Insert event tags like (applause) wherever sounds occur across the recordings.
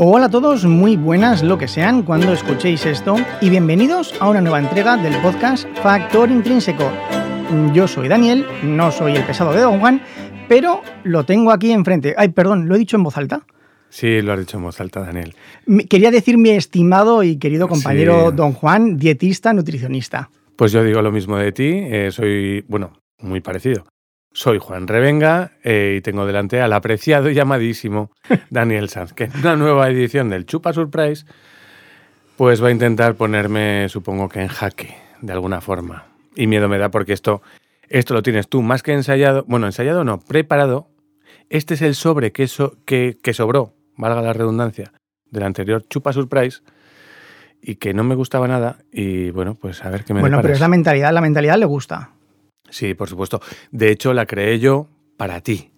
Hola a todos, muy buenas lo que sean cuando escuchéis esto y bienvenidos a una nueva entrega del podcast Factor Intrínseco. Yo soy Daniel, no soy el pesado de Don Juan, pero lo tengo aquí enfrente. Ay, perdón, ¿lo he dicho en voz alta? Sí, lo has dicho en voz alta, Daniel. Quería decir mi estimado y querido compañero Don Juan, dietista, nutricionista. Pues yo digo lo mismo de ti, eh, soy, bueno, muy parecido. Soy Juan Revenga eh, y tengo delante al apreciado y llamadísimo (laughs) Daniel Sanz, que en una nueva edición del Chupa Surprise, pues va a intentar ponerme, supongo que en jaque, de alguna forma. Y miedo me da porque esto, esto lo tienes tú más que ensayado, bueno, ensayado no, preparado. Este es el sobre que, que, que sobró, valga la redundancia, del anterior Chupa Surprise y que no me gustaba nada y bueno, pues a ver qué me Bueno, pero es la mentalidad, la mentalidad le gusta. Sí, por supuesto. De hecho, la creé yo para ti.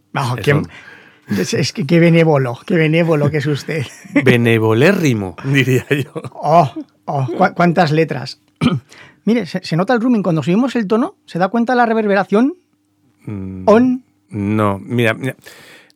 es, que qué benévolo, qué benévolo que es usted. (laughs) Benevolérrimo, diría yo. Oh, oh cuántas letras. (clears throat) Mire, se, nota el rooming. Cuando subimos el tono, ¿se da cuenta la reverberación? Mm, ¿On? No, mira,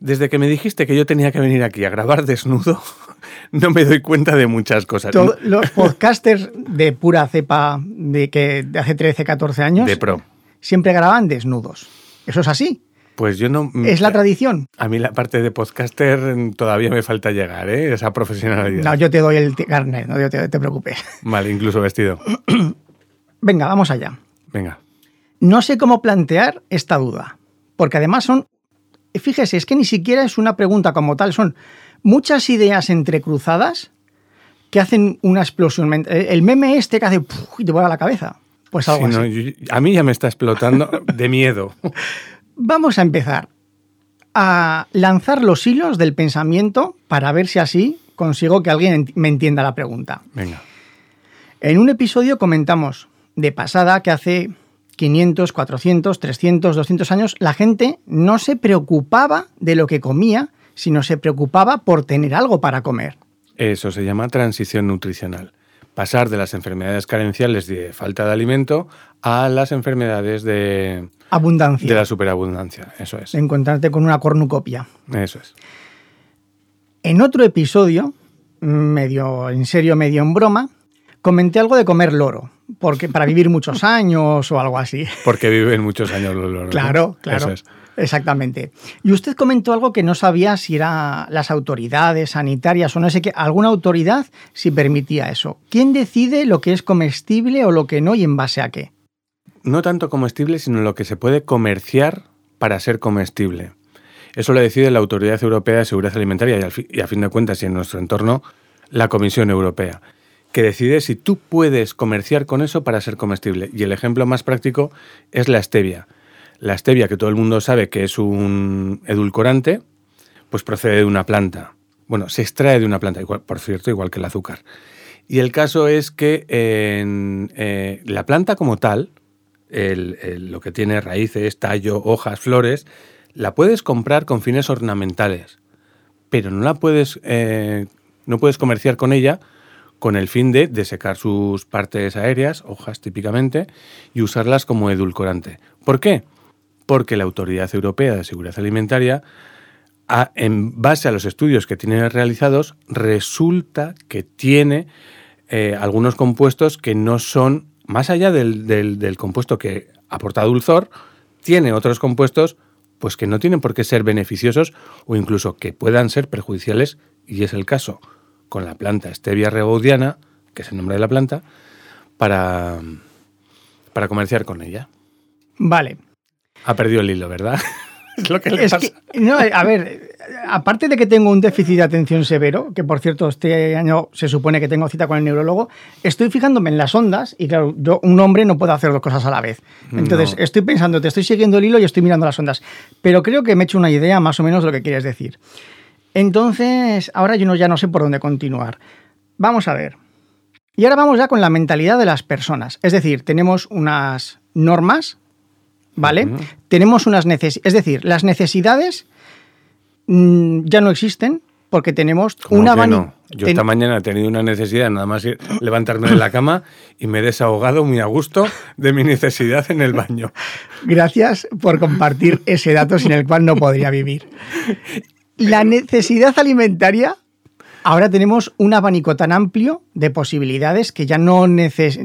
desde que me dijiste que yo tenía que venir aquí a grabar desnudo, (laughs) no me doy cuenta de muchas cosas. los podcasters de pura cepa de, que, de hace 13, 14 años... De pro siempre graban desnudos. ¿Eso es así? Pues yo no. ¿Es la tradición? A mí la parte de podcaster todavía me falta llegar, ¿eh? Esa profesionalidad. No, yo te doy el carnet, no te, te preocupes. (laughs) Vale, incluso vestido. (clears throat) Venga, vamos allá. Venga. No sé cómo plantear esta duda, porque además son. Fíjese, es que ni siquiera es una pregunta como tal, son muchas ideas entrecruzadas que hacen una explosión. El meme este que hace y te vuela la cabeza. Pues algo así. a mí ya me está explotando de miedo. (laughs) Vamos a empezar a lanzar los hilos del pensamiento para ver si así consigo que alguien me entienda la pregunta. Venga. En un episodio comentamos de pasada que hace 500, 400, 300, 200 años la gente no se preocupaba de lo que comía, sino se preocupaba por tener algo para comer. Eso se llama transición nutricional pasar de las enfermedades carenciales de falta de alimento a las enfermedades de abundancia. De la superabundancia, eso es. encontrarte con una cornucopia. Eso es. En otro episodio, medio en serio, medio en broma, comenté algo de comer loro, porque para vivir muchos años o algo así. Porque viven muchos años los loros. Claro, claro. Eso es. Exactamente. Y usted comentó algo que no sabía si era las autoridades sanitarias o no sé qué, alguna autoridad si permitía eso. ¿Quién decide lo que es comestible o lo que no y en base a qué? No tanto comestible, sino lo que se puede comerciar para ser comestible. Eso lo decide la Autoridad Europea de Seguridad Alimentaria y, a fin de cuentas y en nuestro entorno la Comisión Europea, que decide si tú puedes comerciar con eso para ser comestible. Y el ejemplo más práctico es la stevia la stevia, que todo el mundo sabe que es un edulcorante, pues procede de una planta. Bueno, se extrae de una planta, por cierto, igual que el azúcar. Y el caso es que en eh, la planta como tal, lo que tiene raíces, tallo, hojas, flores, la puedes comprar con fines ornamentales, pero no la puedes, eh, no puedes comerciar con ella con el fin de desecar sus partes aéreas, hojas típicamente, y usarlas como edulcorante. ¿Por qué? Porque la Autoridad Europea de Seguridad Alimentaria, en base a los estudios que tiene realizados, resulta que tiene eh, algunos compuestos que no son, más allá del, compuesto que aporta dulzor, tiene otros compuestos pues que no tienen por qué ser beneficiosos o incluso que puedan ser perjudiciales, y es el caso con la planta Stevia rebaudiana, que es el nombre de la planta, para, para comerciar con ella. Vale, ha perdido el hilo, ¿verdad? (laughs) es lo que le pasa. no, a ver, aparte de que tengo un déficit de atención severo, que por cierto este año se supone que tengo cita con el neurólogo, estoy fijándome en las ondas y claro, yo, un hombre no puede hacer dos cosas a la vez. Entonces estoy pensando, te estoy siguiendo el hilo y estoy mirando las ondas. Pero creo que me he hecho una idea más o menos de lo que quieres decir. Entonces, ahora yo no, ya no sé por dónde continuar. Vamos a ver. Y ahora vamos ya con la mentalidad de las personas. Es decir, tenemos unas normas ¿vale? Tenemos unas necesidades, es decir, las necesidades mm, ya no existen porque tenemos una no? Yo esta mañana he tenido una necesidad, nada más levantarme de la cama y me he desahogado muy a gusto de mi necesidad en el baño. Gracias por compartir ese dato sin el cual no podría vivir. (laughs) La necesidad alimentaria Ahora tenemos un abanico tan amplio de posibilidades que ya no, neces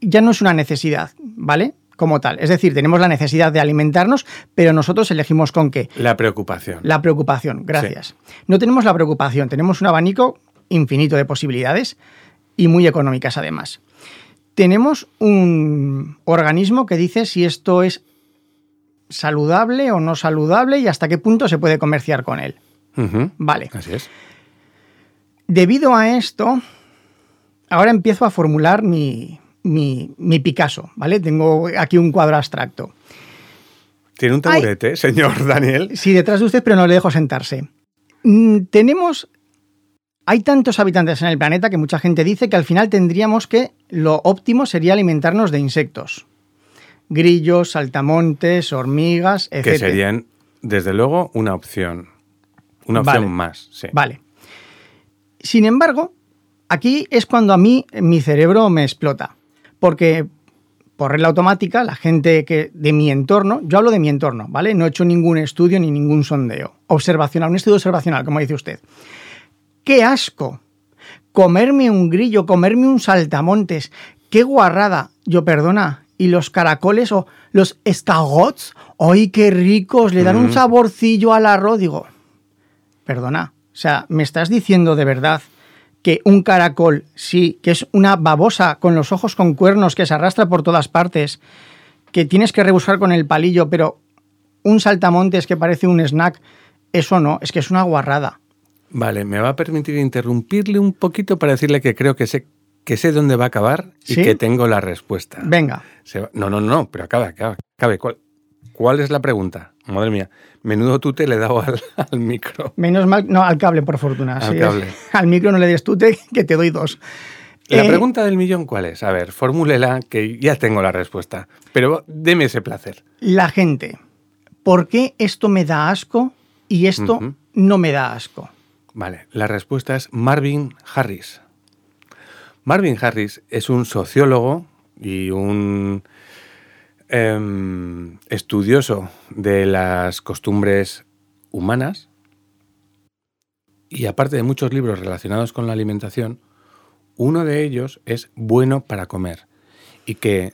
ya no es una necesidad, ¿vale? Como tal. Es decir, tenemos la necesidad de alimentarnos, pero nosotros elegimos con qué. La preocupación. La preocupación, gracias. No tenemos la preocupación, tenemos un abanico infinito de posibilidades y muy económicas además. Tenemos un organismo que dice si esto es saludable o no saludable y hasta qué punto se puede comerciar con él. Vale. Así es. Debido a esto, ahora empiezo a formular mi, mi, Picasso, ¿vale? Tengo aquí un cuadro abstracto. ¿Tiene un taburete, señor Daniel? Sí, detrás de usted, pero no le dejo sentarse. Mm, tenemos. Hay tantos habitantes en el planeta que mucha gente dice que al final tendríamos que lo óptimo sería alimentarnos de insectos. Grillos, saltamontes, hormigas, etc. Que serían, desde luego, una opción. Una opción más, sí. Vale. Sin embargo, aquí es cuando a mí mi cerebro me explota. Porque por regla automática, la gente que de mi entorno, yo hablo de mi entorno, ¿vale? No he hecho ningún estudio ni ningún sondeo. Observacional, un estudio observacional, como dice usted. ¡Qué asco! Comerme un grillo, comerme un saltamontes. ¡Qué guarrada! Yo, perdona, y los caracoles o los escagots, ¡ay, qué ricos! Le dan un saborcillo al arroz. Digo, Perdona, o sea, ¿me estás diciendo de verdad que un caracol, sí, que es una babosa con los ojos con cuernos que se arrastra por todas partes, que tienes que rebuscar con el palillo, pero un saltamontes que parece un snack, eso no, es que es una guarrada. Vale, me va a permitir interrumpirle un poquito para decirle que creo que sé que sé dónde va a acabar y que tengo la respuesta. Venga. no, no, no, pero acaba, acaba. ¿Cuál, ¿Cuál es la pregunta? Madre mía, menudo tute le he dado al, (laughs) micro. Menos mal, no, al cable, por fortuna. Al cable. (laughs) Al micro no le des tute, (laughs) que te doy dos. La eh, pregunta del millón, ¿cuál es? A ver, fórmulela, que ya tengo la respuesta. Pero deme ese placer. La gente. ¿Por qué esto me da asco y esto no me da asco? Vale, la respuesta es Marvin Harris. Marvin Harris es un sociólogo y un Em, estudioso de las costumbres humanas y aparte de muchos libros relacionados con la alimentación, uno de ellos es Bueno para comer y que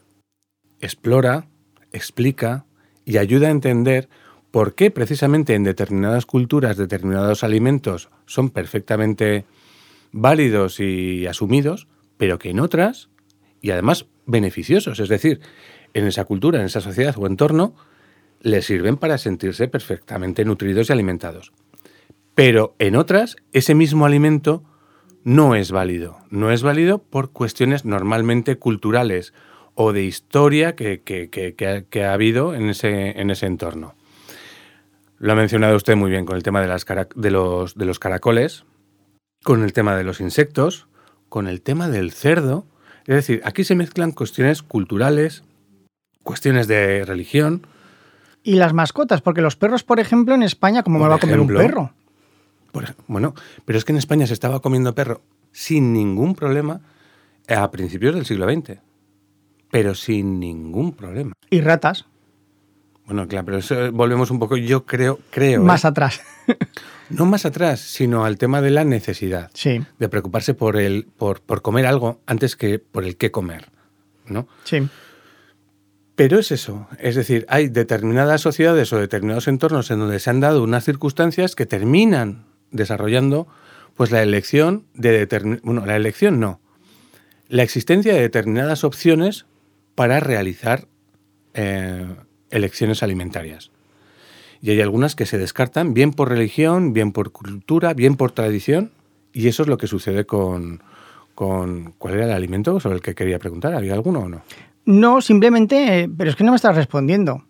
explora, explica y ayuda a entender por qué precisamente en determinadas culturas determinados alimentos son perfectamente válidos y asumidos, pero que en otras, y además beneficiosos, es decir, en esa cultura, en esa sociedad o entorno, les sirven para sentirse perfectamente nutridos y alimentados. Pero en otras, ese mismo alimento no es válido. No es válido por cuestiones normalmente culturales o de historia que, ha habido en ese, en ese entorno. Lo ha mencionado usted muy bien con el tema de, los caracoles, con el tema de los insectos, con el tema del cerdo. Es decir, aquí se mezclan cuestiones culturales, cuestiones de religión. Y las mascotas, porque los perros, por ejemplo, en España, ¿cómo me va a comer un perro? bueno, pero es que en España se estaba comiendo perro sin ningún problema a principios del siglo XX. Pero sin ningún problema. ¿Y ratas? Bueno, claro, pero eso volvemos un poco, yo creo, creo. Más ¿eh? atrás. (laughs) no más atrás, sino al tema de la necesidad. Sí. De preocuparse por el, por, por comer algo antes que por el qué comer. ¿No? Sí. Pero es eso, es decir, hay determinadas sociedades o determinados entornos en donde se han dado unas circunstancias que terminan desarrollando pues la elección de bueno, la elección no, la existencia de determinadas opciones para realizar eh, elecciones alimentarias. Y hay algunas que se descartan bien por religión, bien por cultura, bien por tradición, y eso es lo que sucede con, con ¿cuál era el alimento sobre el que quería preguntar? ¿Había alguno o no? No, simplemente, pero es que no me estás respondiendo.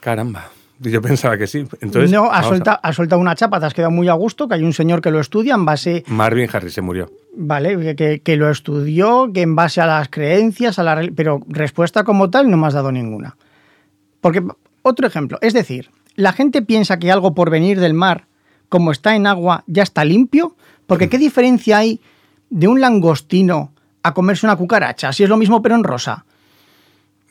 Caramba. Yo pensaba que sí. Entonces, no, has soltado, una chapa, te has quedado muy a gusto, que hay un señor que lo estudia en base... Marvin Harris se murió. Vale, que, lo estudió, que en base a las creencias, a la, pero respuesta como tal no me has dado ninguna. Porque, otro ejemplo, es decir, la gente piensa que algo por venir del mar, como está en agua, ya está limpio, porque ¿qué diferencia hay de un langostino a comerse una cucaracha, si es lo mismo pero en rosa.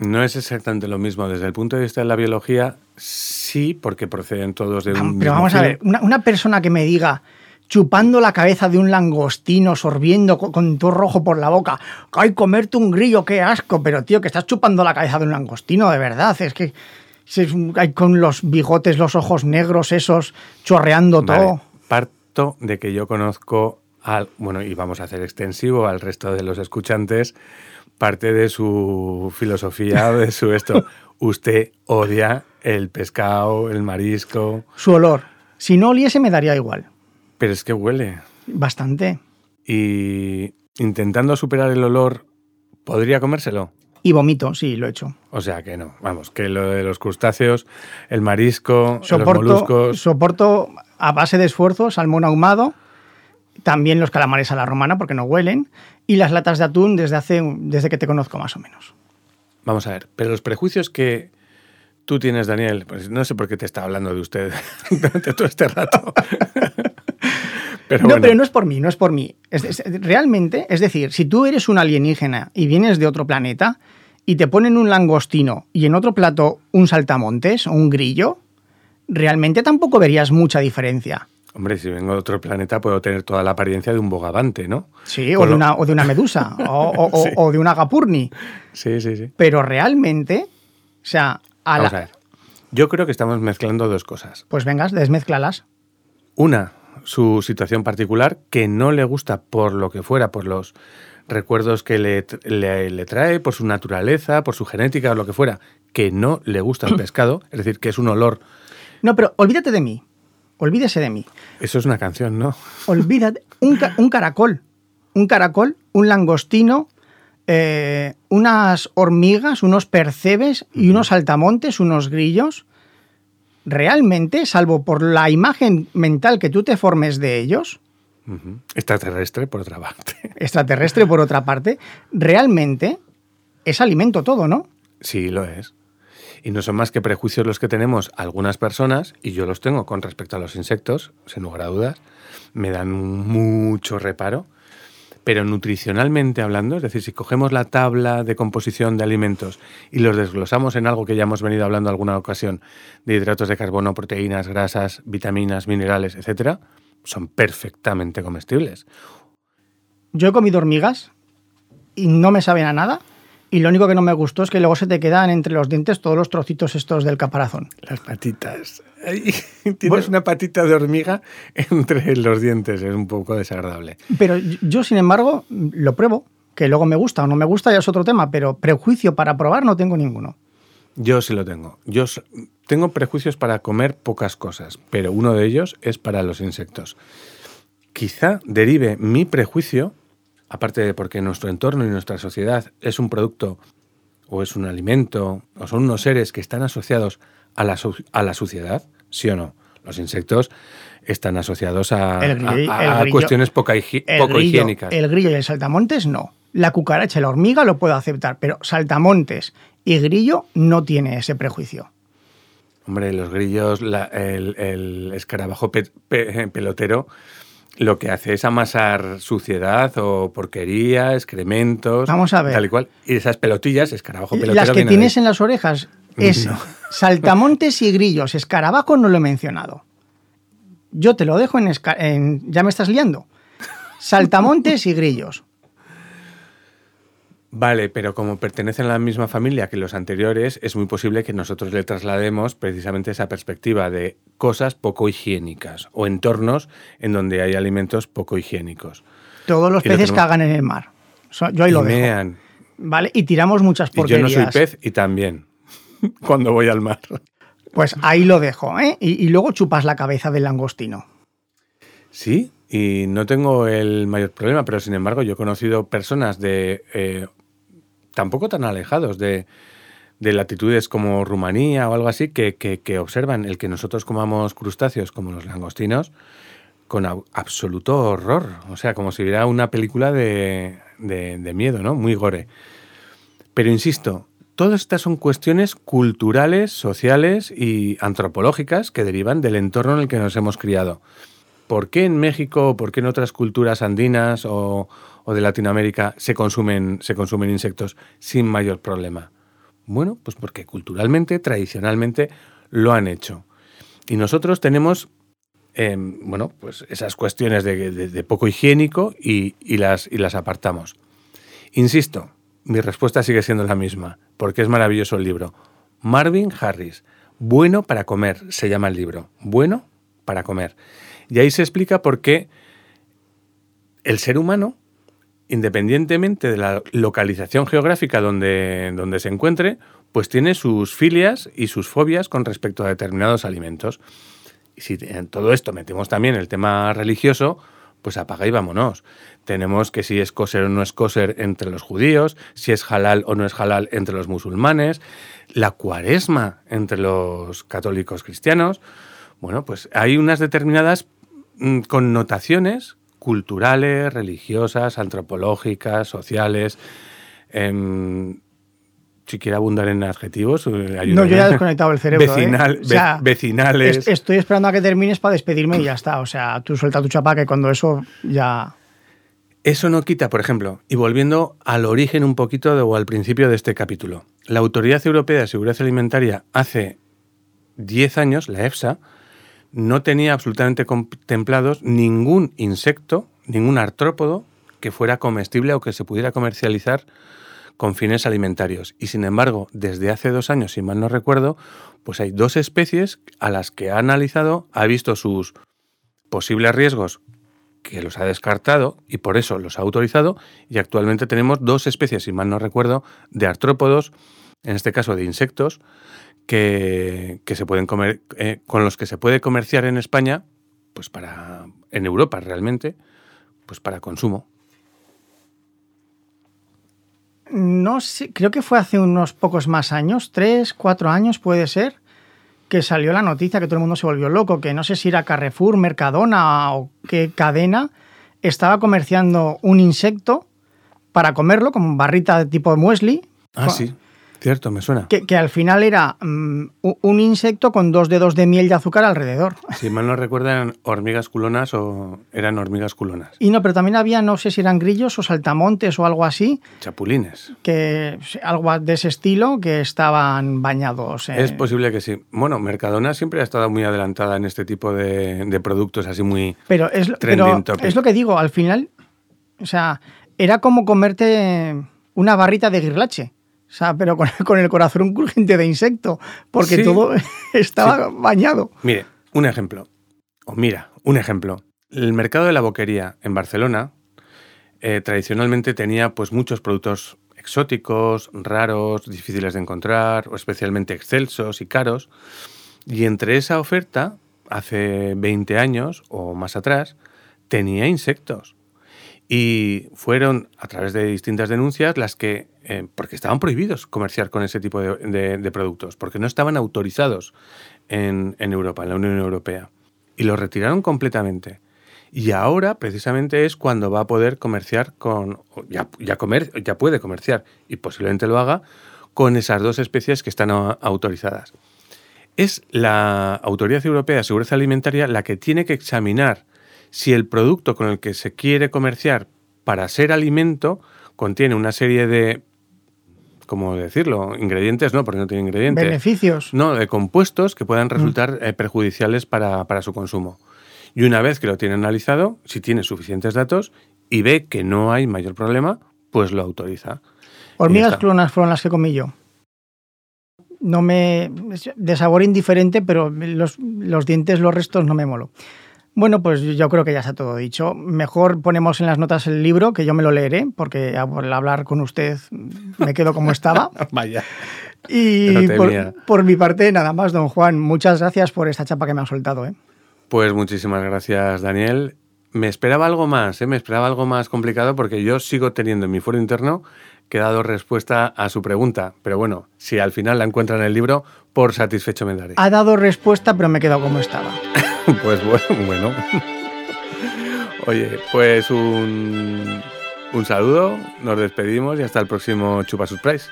No es exactamente lo mismo. Desde el punto de vista de la biología, sí, porque proceden todos de un. Pero vamos a ver, una, persona que me diga, chupando la cabeza de un langostino, sorbiendo con, todo rojo por la boca. ¡Ay, comerte un grillo, qué asco! Pero tío, que estás chupando la cabeza de un langostino, de verdad. Es que hay con los bigotes, los ojos negros esos, chorreando todo. Parto de que yo conozco al, bueno, y vamos a hacer extensivo al resto de los escuchantes, parte de su filosofía, (laughs) de su esto. Usted odia el pescado, el marisco. Su olor. Si no oliese me daría igual. Pero es que huele. Bastante. Y intentando superar el olor, ¿podría comérselo? Y vomito, sí, lo he hecho. O sea que no, vamos, que lo de los crustáceos, el marisco, soporto, los moluscos... Soporto a base de esfuerzo salmón ahumado, también los calamares a la romana porque no huelen, y las latas de atún desde, hace, desde que te conozco más o menos. Vamos a ver, pero los prejuicios que tú tienes, Daniel, pues no sé por qué te está hablando de usted (laughs) durante todo este rato. (laughs) no, pero no es por mí, no es por mí. realmente, es decir, si tú eres un alienígena y vienes de otro planeta y te ponen un langostino y en otro plato un saltamontes o un grillo, realmente tampoco verías mucha diferencia. Hombre, si vengo de otro planeta puedo tener toda la apariencia de un bogavante, ¿no? Sí, o de, una, o de, una, medusa, (laughs) o, de una gapurni. Sí, sí, sí. Pero realmente, o sea, a Vamos a ver. Yo creo que estamos mezclando dos cosas. Pues vengas, desmezclalas. Una, su situación particular que no le gusta por lo que fuera, por los recuerdos que le, le, trae, por su naturaleza, por su genética o lo que fuera, que no le gusta el (clears throat) pescado, es decir, que es un olor. No, pero olvídate de mí. Olvídese de mí. Eso es una canción, ¿no? Olvídate. Un, un caracol. Un caracol, un langostino, eh, unas hormigas, unos percebes y unos saltamontes, unos grillos realmente, salvo por la imagen mental que tú te formes de ellos, extraterrestre por otra parte. (laughs) Extraterrestre por otra parte, realmente es alimento todo, ¿no? Sí, lo es. Y no son más que prejuicios los que tenemos algunas personas, y yo los tengo con respecto a los insectos, sin lugar a dudas, me dan mucho reparo, pero nutricionalmente hablando, es decir, si cogemos la tabla de composición de alimentos y los desglosamos en algo que ya hemos venido hablando alguna ocasión, de hidratos de carbono, proteínas, grasas, vitaminas, minerales, etcétera, son perfectamente comestibles. Yo he comido hormigas y no me saben a nada. Y lo único que no me gustó es que luego se te quedan entre los dientes todos los trocitos estos del caparazón. Las patitas. (laughs) tienes una patita de hormiga entre los dientes, es un poco desagradable. Pero yo, sin embargo, lo pruebo. Que luego me gusta o no me gusta ya es otro tema, pero prejuicio para probar no tengo ninguno. Yo sí lo tengo. Yo tengo prejuicios para comer pocas cosas, pero uno de ellos es para los insectos. Quizá derive mi prejuicio aparte de porque nuestro entorno y nuestra sociedad es un producto o es un alimento o son unos seres que están asociados a la, a la suciedad, sí o no. Los insectos están asociados a, cuestiones poco higiénicas. El grillo y el saltamontes no. La cucaracha y la hormiga lo puedo aceptar, pero saltamontes y grillo no tiene ese prejuicio. Hombre, los grillos, el, escarabajo pelotero lo que hace es amasar suciedad o porquería, excrementos, Vamos a ver. tal y cual. Y esas pelotillas, escarabajo pelotero. Las que tienes en las orejas es (laughs) saltamontes y grillos. Escarabajo no lo he mencionado. Yo te lo dejo en, en ya me estás liando. Saltamontes y grillos. Vale, pero como pertenecen a la misma familia que los anteriores, es muy posible que nosotros le traslademos precisamente esa perspectiva de cosas poco higiénicas o entornos en donde hay alimentos poco higiénicos. Todos los peces cagan en el mar. Yo ahí lo dejo. Vale, y tiramos muchas porquerías. yo no soy pez y también, (laughs) cuando voy al mar. Pues ahí lo dejo, ¿eh? Y, luego chupas la cabeza del langostino. Sí, y no tengo el mayor problema, pero sin embargo yo he conocido personas de eh, tampoco tan alejados de, latitudes como Rumanía o algo así, que, observan el que nosotros comamos crustáceos como los langostinos con absoluto horror. O sea, como si hubiera una película de, de miedo, ¿no? Muy gore. Pero insisto, todas estas son cuestiones culturales, sociales y antropológicas que derivan del entorno en el que nos hemos criado. ¿Por qué en México, por qué en otras culturas andinas o, o de Latinoamérica se consumen, se consumen insectos sin mayor problema? Bueno, pues porque culturalmente, tradicionalmente, lo han hecho. Y nosotros tenemos em, bueno, pues esas cuestiones de, poco higiénico y, las, y las apartamos. Insisto, mi respuesta sigue siendo la misma, porque es maravilloso el libro. Marvin Harris, Bueno para comer, se llama el libro. Bueno para comer. Y ahí se explica por qué el ser humano, independientemente de la localización geográfica donde, donde se encuentre, pues tiene sus filias y sus fobias con respecto a determinados alimentos. Y si en todo esto metemos también el tema religioso, pues apaga y vámonos. Tenemos que si es coser o no es coser entre los judíos, si es halal o no es halal entre los musulmanes, la cuaresma entre los católicos cristianos. Bueno, pues hay unas determinadas mm, connotaciones culturales, religiosas, antropológicas, sociales. Em, si quiere abundar en adjetivos. Eh, no, yo ya he desconectado el cerebro. ¿eh? Vecinal, vecinales. estoy esperando a que termines para despedirme y ya está. O sea, tú suelta tu chapa que cuando eso ya. Eso no quita, por ejemplo, y volviendo al origen un poquito o al principio de este capítulo. La Autoridad Europea de Seguridad Alimentaria hace 10 años, la EFSA, no tenía absolutamente contemplados ningún insecto, ningún artrópodo que fuera comestible o que se pudiera comercializar con fines alimentarios. Y sin embargo, desde hace dos años, si mal no recuerdo, pues hay dos especies a las que ha analizado, ha visto sus posibles riesgos que los ha descartado y por eso los ha autorizado y actualmente tenemos dos especies, si mal no recuerdo, de artrópodos, en este caso de insectos, que, se pueden comer, eh, con los que se puede comerciar en España, pues para, en Europa realmente, pues para consumo. No sé, creo que fue hace unos pocos más años, tres, cuatro años puede ser, que salió la noticia que todo el mundo se volvió loco, que no sé si era Carrefour, Mercadona o qué cadena, estaba comerciando un insecto para comerlo, como barrita de tipo muesli. Ah, sí. Cierto, me suena. Que, al final era mm, un insecto con dos dedos de miel de azúcar alrededor. (laughs) Si mal no recuerdan, hormigas culonas o eran hormigas culonas. Y no, pero también había, no sé si eran grillos o saltamontes o algo así. Chapulines. Que algo de ese estilo que estaban bañados. Es posible que sí. Bueno, Mercadona siempre ha estado muy adelantada en este tipo de, productos así muy pero es, pero es lo que digo, al final, o sea, era como comerte una barrita de guirlache. O sea, pero con, el corazón crujiente de insecto, porque todo (laughs) estaba bañado. Mire, un ejemplo. O mira, un ejemplo. El mercado de la boquería en Barcelona eh, tradicionalmente tenía pues muchos productos exóticos, raros, difíciles de encontrar, o especialmente excelsos y caros. Y entre esa oferta, hace 20 años o más atrás, tenía insectos. Y fueron, a través de distintas denuncias, las que, eh, porque estaban prohibidos comerciar con ese tipo de, productos, porque no estaban autorizados en, Europa, en la Unión Europea. Y los retiraron completamente. Y ahora, precisamente, es cuando va a poder comerciar con. Ya, ya, comer, ya puede comerciar, y posiblemente lo haga, con esas dos especies que están autorizadas. Es la Autoridad Europea de Seguridad Alimentaria la que tiene que examinar si el producto con el que se quiere comerciar para ser alimento contiene una serie de ¿cómo decirlo? Ingredientes, no, porque no tiene ingredientes. Beneficios. No, de compuestos que puedan mm. resultar eh, perjudiciales para, su consumo. Y una vez que lo tiene analizado, si tiene suficientes datos y ve que no hay mayor problema, pues lo autoriza. Hormigas clonas fueron las que comí yo. No me. de sabor indiferente, pero los, los dientes, los restos no me molo. Bueno, pues yo creo que ya está todo dicho. Mejor ponemos en las notas el libro, que yo me lo leeré, porque al hablar con usted me quedo como estaba. (laughs) Vaya. Y por, mi parte, nada más, don Juan, muchas gracias por esta chapa que me ha soltado. ¿eh? Pues muchísimas gracias, Daniel. Me esperaba algo más, ¿eh? me esperaba algo más complicado porque yo sigo teniendo en mi foro interno que ha dado respuesta a su pregunta. Pero bueno, si al final la encuentran en el libro, por satisfecho me daré. Ha dado respuesta, pero me he quedado como estaba. (laughs) pues bueno, bueno. Oye, pues un, un saludo, nos despedimos y hasta el próximo Chupa Surprise.